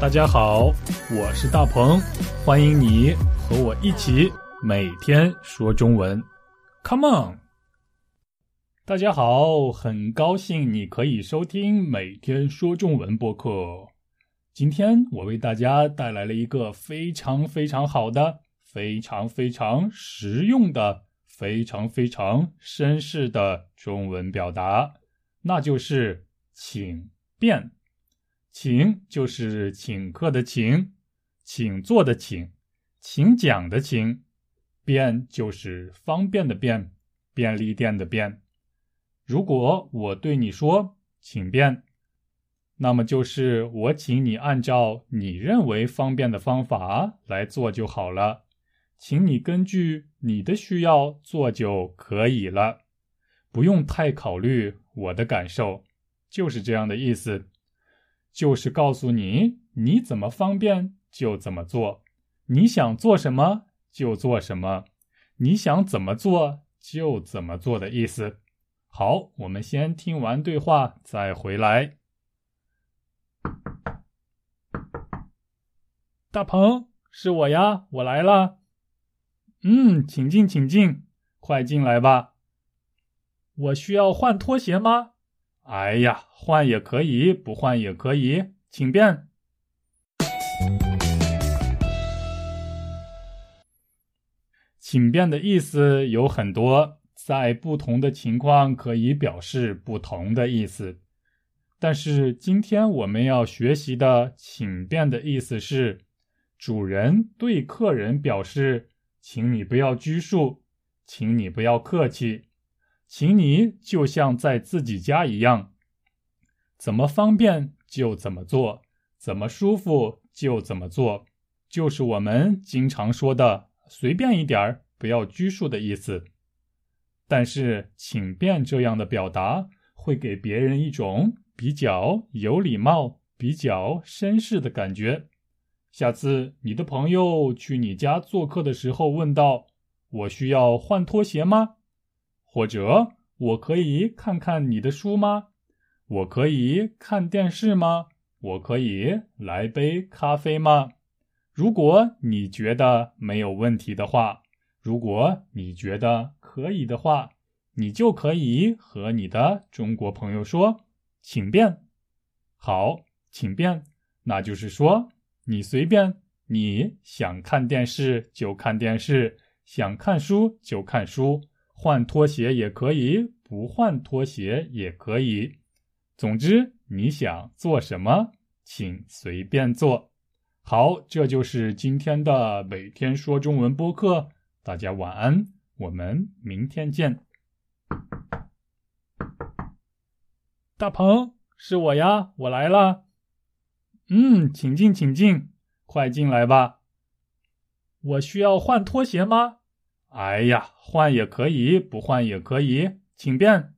大家好，我是大鹏，欢迎你和我一起每天说中文，Come on！大家好，很高兴你可以收听每天说中文播客。今天我为大家带来了一个非常非常好的、非常非常实用的、非常非常绅士的中文表达，那就是请便。请就是请客的请，请坐的请，请讲的请，便就是方便的便，便利店的便。如果我对你说请便，那么就是我请你按照你认为方便的方法来做就好了，请你根据你的需要做就可以了，不用太考虑我的感受，就是这样的意思。就是告诉你，你怎么方便就怎么做，你想做什么就做什么，你想怎么做就怎么做的意思。好，我们先听完对话再回来。大鹏，是我呀，我来了。嗯，请进，请进，快进来吧。我需要换拖鞋吗？哎呀，换也可以，不换也可以，请便。请便的意思有很多，在不同的情况可以表示不同的意思。但是今天我们要学习的请便的意思是，主人对客人表示，请你不要拘束，请你不要客气。请你就像在自己家一样，怎么方便就怎么做，怎么舒服就怎么做，就是我们经常说的“随便一点儿，不要拘束”的意思。但是，请便这样的表达会给别人一种比较有礼貌、比较绅士的感觉。下次你的朋友去你家做客的时候，问道：“我需要换拖鞋吗？”或者我可以看看你的书吗？我可以看电视吗？我可以来杯咖啡吗？如果你觉得没有问题的话，如果你觉得可以的话，你就可以和你的中国朋友说：“请便。”好，请便，那就是说你随便，你想看电视就看电视，想看书就看书。换拖鞋也可以，不换拖鞋也可以。总之，你想做什么，请随便做。好，这就是今天的每天说中文播客。大家晚安，我们明天见。大鹏，是我呀，我来了。嗯，请进，请进，快进来吧。我需要换拖鞋吗？哎呀，换也可以，不换也可以，请便。